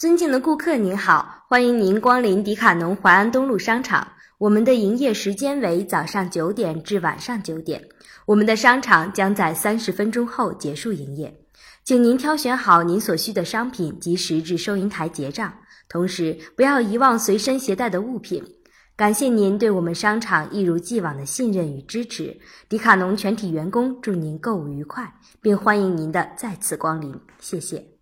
尊敬的顾客您好欢迎您光临迪卡侬淮安东路商场。我们的营业时间为早上九点至晚上九点。我们的商场将在三十分钟后结束营业。请您挑选好您所需的商品及时至收银台结账。同时不要遗忘随身携带的物品。感谢您对我们商场一如既往的信任与支持。迪卡侬全体员工祝您购物愉快并欢迎您的再次光临。谢谢。